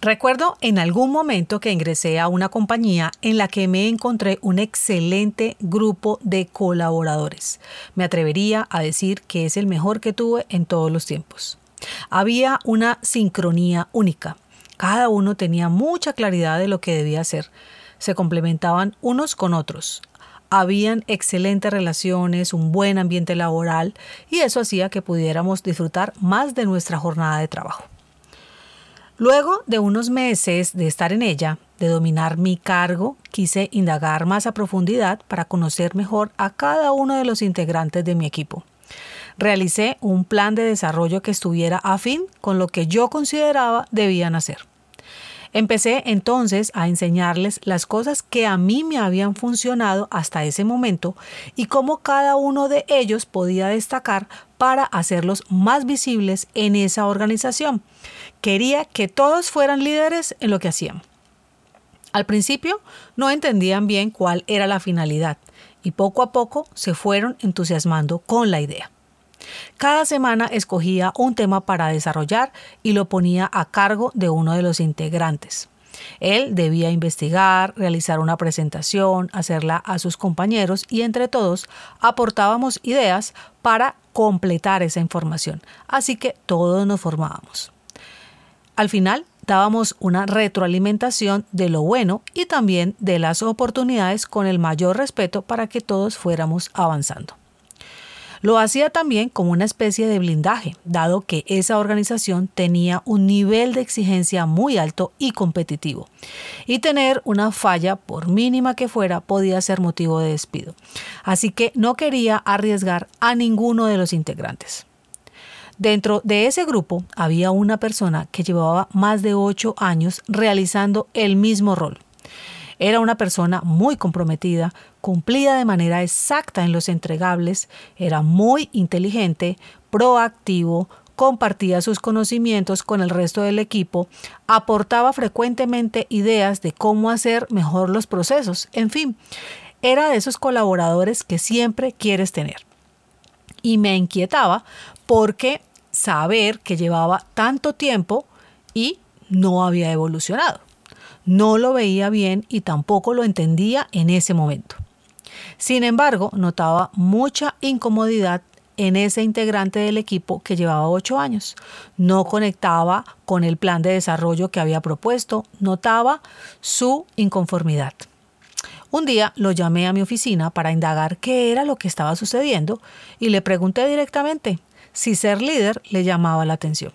Recuerdo en algún momento que ingresé a una compañía en la que me encontré un excelente grupo de colaboradores. Me atrevería a decir que es el mejor que tuve en todos los tiempos. Había una sincronía única. Cada uno tenía mucha claridad de lo que debía hacer. Se complementaban unos con otros. Habían excelentes relaciones, un buen ambiente laboral y eso hacía que pudiéramos disfrutar más de nuestra jornada de trabajo. Luego de unos meses de estar en ella, de dominar mi cargo, quise indagar más a profundidad para conocer mejor a cada uno de los integrantes de mi equipo. Realicé un plan de desarrollo que estuviera afín con lo que yo consideraba debían hacer. Empecé entonces a enseñarles las cosas que a mí me habían funcionado hasta ese momento y cómo cada uno de ellos podía destacar para hacerlos más visibles en esa organización. Quería que todos fueran líderes en lo que hacían. Al principio no entendían bien cuál era la finalidad y poco a poco se fueron entusiasmando con la idea. Cada semana escogía un tema para desarrollar y lo ponía a cargo de uno de los integrantes. Él debía investigar, realizar una presentación, hacerla a sus compañeros y entre todos aportábamos ideas para completar esa información. Así que todos nos formábamos. Al final dábamos una retroalimentación de lo bueno y también de las oportunidades con el mayor respeto para que todos fuéramos avanzando. Lo hacía también como una especie de blindaje, dado que esa organización tenía un nivel de exigencia muy alto y competitivo. Y tener una falla, por mínima que fuera, podía ser motivo de despido. Así que no quería arriesgar a ninguno de los integrantes. Dentro de ese grupo había una persona que llevaba más de ocho años realizando el mismo rol. Era una persona muy comprometida, cumplida de manera exacta en los entregables, era muy inteligente, proactivo, compartía sus conocimientos con el resto del equipo, aportaba frecuentemente ideas de cómo hacer mejor los procesos, en fin, era de esos colaboradores que siempre quieres tener. Y me inquietaba porque saber que llevaba tanto tiempo y no había evolucionado. No lo veía bien y tampoco lo entendía en ese momento. Sin embargo, notaba mucha incomodidad en ese integrante del equipo que llevaba ocho años. No conectaba con el plan de desarrollo que había propuesto, notaba su inconformidad. Un día lo llamé a mi oficina para indagar qué era lo que estaba sucediendo y le pregunté directamente si ser líder le llamaba la atención.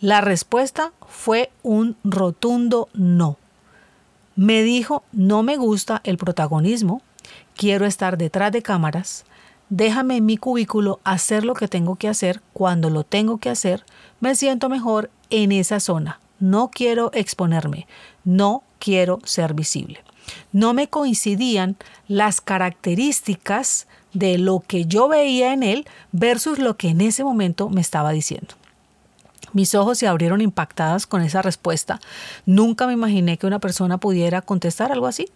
La respuesta fue un rotundo no. Me dijo, no me gusta el protagonismo, quiero estar detrás de cámaras, déjame en mi cubículo hacer lo que tengo que hacer cuando lo tengo que hacer, me siento mejor en esa zona, no quiero exponerme, no quiero ser visible. No me coincidían las características de lo que yo veía en él versus lo que en ese momento me estaba diciendo. Mis ojos se abrieron impactadas con esa respuesta. Nunca me imaginé que una persona pudiera contestar algo así.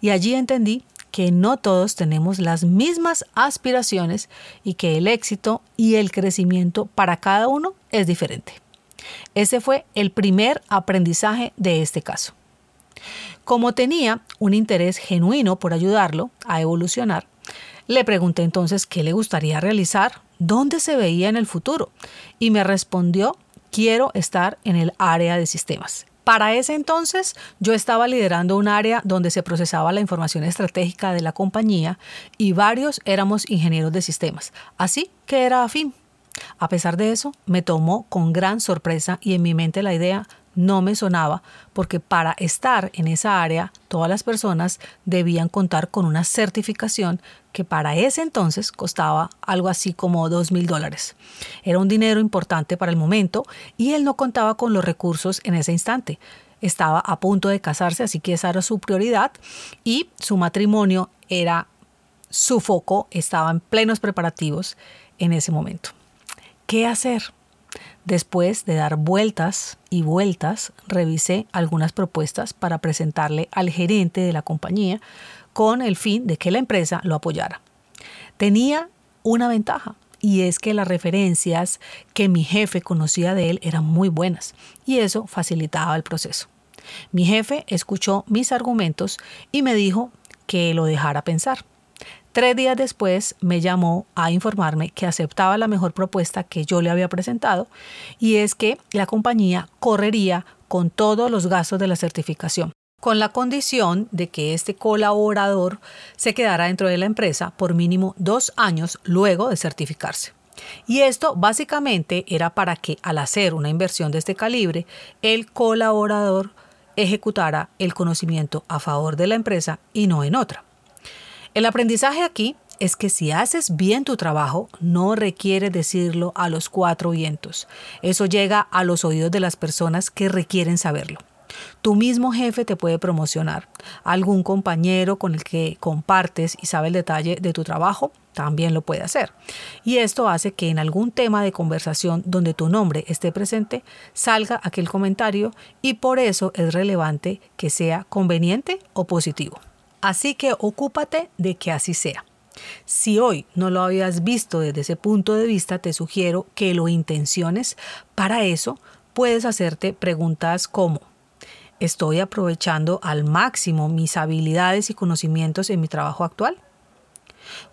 Y allí entendí que no todos tenemos las mismas aspiraciones y que el éxito y el crecimiento para cada uno es diferente. Ese fue el primer aprendizaje de este caso. Como tenía un interés genuino por ayudarlo a evolucionar, le pregunté entonces qué le gustaría realizar, dónde se veía en el futuro, y me respondió quiero estar en el área de sistemas. Para ese entonces yo estaba liderando un área donde se procesaba la información estratégica de la compañía y varios éramos ingenieros de sistemas, así que era afín. A pesar de eso, me tomó con gran sorpresa y en mi mente la idea no me sonaba porque para estar en esa área todas las personas debían contar con una certificación que para ese entonces costaba algo así como dos mil dólares. Era un dinero importante para el momento y él no contaba con los recursos en ese instante. Estaba a punto de casarse, así que esa era su prioridad y su matrimonio era su foco, estaba en plenos preparativos en ese momento. ¿Qué hacer? Después de dar vueltas y vueltas, revisé algunas propuestas para presentarle al gerente de la compañía con el fin de que la empresa lo apoyara. Tenía una ventaja y es que las referencias que mi jefe conocía de él eran muy buenas y eso facilitaba el proceso. Mi jefe escuchó mis argumentos y me dijo que lo dejara pensar. Tres días después me llamó a informarme que aceptaba la mejor propuesta que yo le había presentado y es que la compañía correría con todos los gastos de la certificación, con la condición de que este colaborador se quedara dentro de la empresa por mínimo dos años luego de certificarse. Y esto básicamente era para que al hacer una inversión de este calibre, el colaborador ejecutara el conocimiento a favor de la empresa y no en otra. El aprendizaje aquí es que si haces bien tu trabajo, no requiere decirlo a los cuatro vientos. Eso llega a los oídos de las personas que requieren saberlo. Tu mismo jefe te puede promocionar. Algún compañero con el que compartes y sabe el detalle de tu trabajo también lo puede hacer. Y esto hace que en algún tema de conversación donde tu nombre esté presente, salga aquel comentario y por eso es relevante que sea conveniente o positivo. Así que ocúpate de que así sea. Si hoy no lo habías visto desde ese punto de vista, te sugiero que lo intenciones. Para eso puedes hacerte preguntas como, ¿estoy aprovechando al máximo mis habilidades y conocimientos en mi trabajo actual?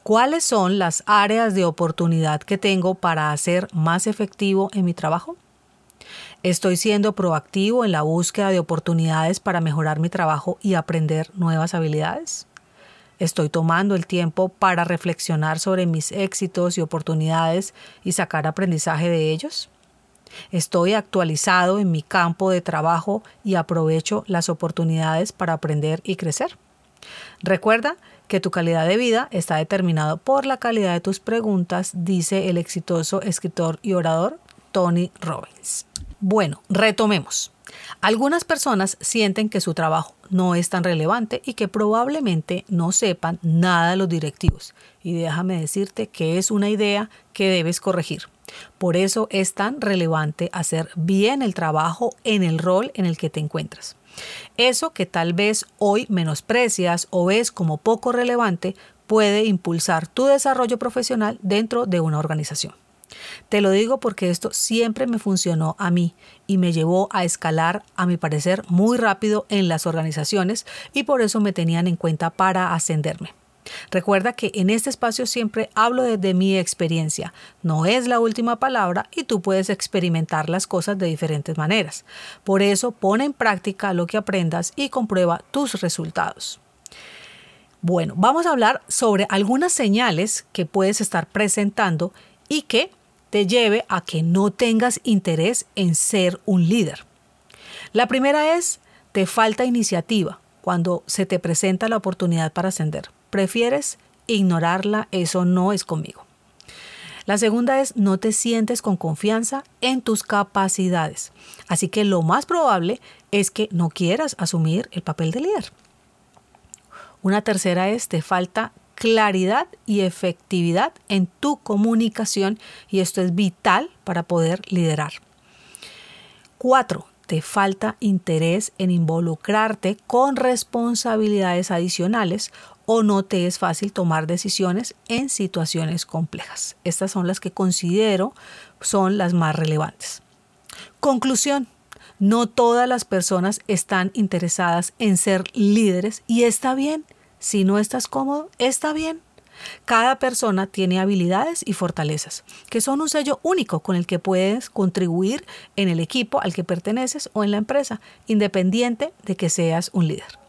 ¿Cuáles son las áreas de oportunidad que tengo para hacer más efectivo en mi trabajo? Estoy siendo proactivo en la búsqueda de oportunidades para mejorar mi trabajo y aprender nuevas habilidades. Estoy tomando el tiempo para reflexionar sobre mis éxitos y oportunidades y sacar aprendizaje de ellos. Estoy actualizado en mi campo de trabajo y aprovecho las oportunidades para aprender y crecer. Recuerda que tu calidad de vida está determinado por la calidad de tus preguntas, dice el exitoso escritor y orador Tony Robbins. Bueno, retomemos. Algunas personas sienten que su trabajo no es tan relevante y que probablemente no sepan nada de los directivos. Y déjame decirte que es una idea que debes corregir. Por eso es tan relevante hacer bien el trabajo en el rol en el que te encuentras. Eso que tal vez hoy menosprecias o ves como poco relevante puede impulsar tu desarrollo profesional dentro de una organización. Te lo digo porque esto siempre me funcionó a mí y me llevó a escalar, a mi parecer, muy rápido en las organizaciones y por eso me tenían en cuenta para ascenderme. Recuerda que en este espacio siempre hablo desde mi experiencia. No es la última palabra y tú puedes experimentar las cosas de diferentes maneras. Por eso pone en práctica lo que aprendas y comprueba tus resultados. Bueno, vamos a hablar sobre algunas señales que puedes estar presentando y que te lleve a que no tengas interés en ser un líder. La primera es, te falta iniciativa cuando se te presenta la oportunidad para ascender. Prefieres ignorarla, eso no es conmigo. La segunda es, no te sientes con confianza en tus capacidades. Así que lo más probable es que no quieras asumir el papel de líder. Una tercera es, te falta claridad y efectividad en tu comunicación y esto es vital para poder liderar. Cuatro, te falta interés en involucrarte con responsabilidades adicionales o no te es fácil tomar decisiones en situaciones complejas. Estas son las que considero son las más relevantes. Conclusión. No todas las personas están interesadas en ser líderes y está bien. Si no estás cómodo, está bien. Cada persona tiene habilidades y fortalezas, que son un sello único con el que puedes contribuir en el equipo al que perteneces o en la empresa, independiente de que seas un líder.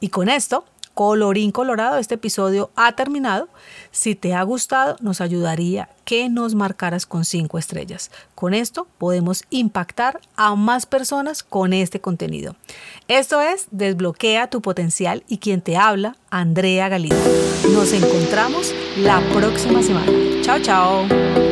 Y con esto Colorín colorado, este episodio ha terminado. Si te ha gustado, nos ayudaría que nos marcaras con cinco estrellas. Con esto podemos impactar a más personas con este contenido. Esto es Desbloquea tu potencial y quien te habla, Andrea Galindo. Nos encontramos la próxima semana. Chao, chao.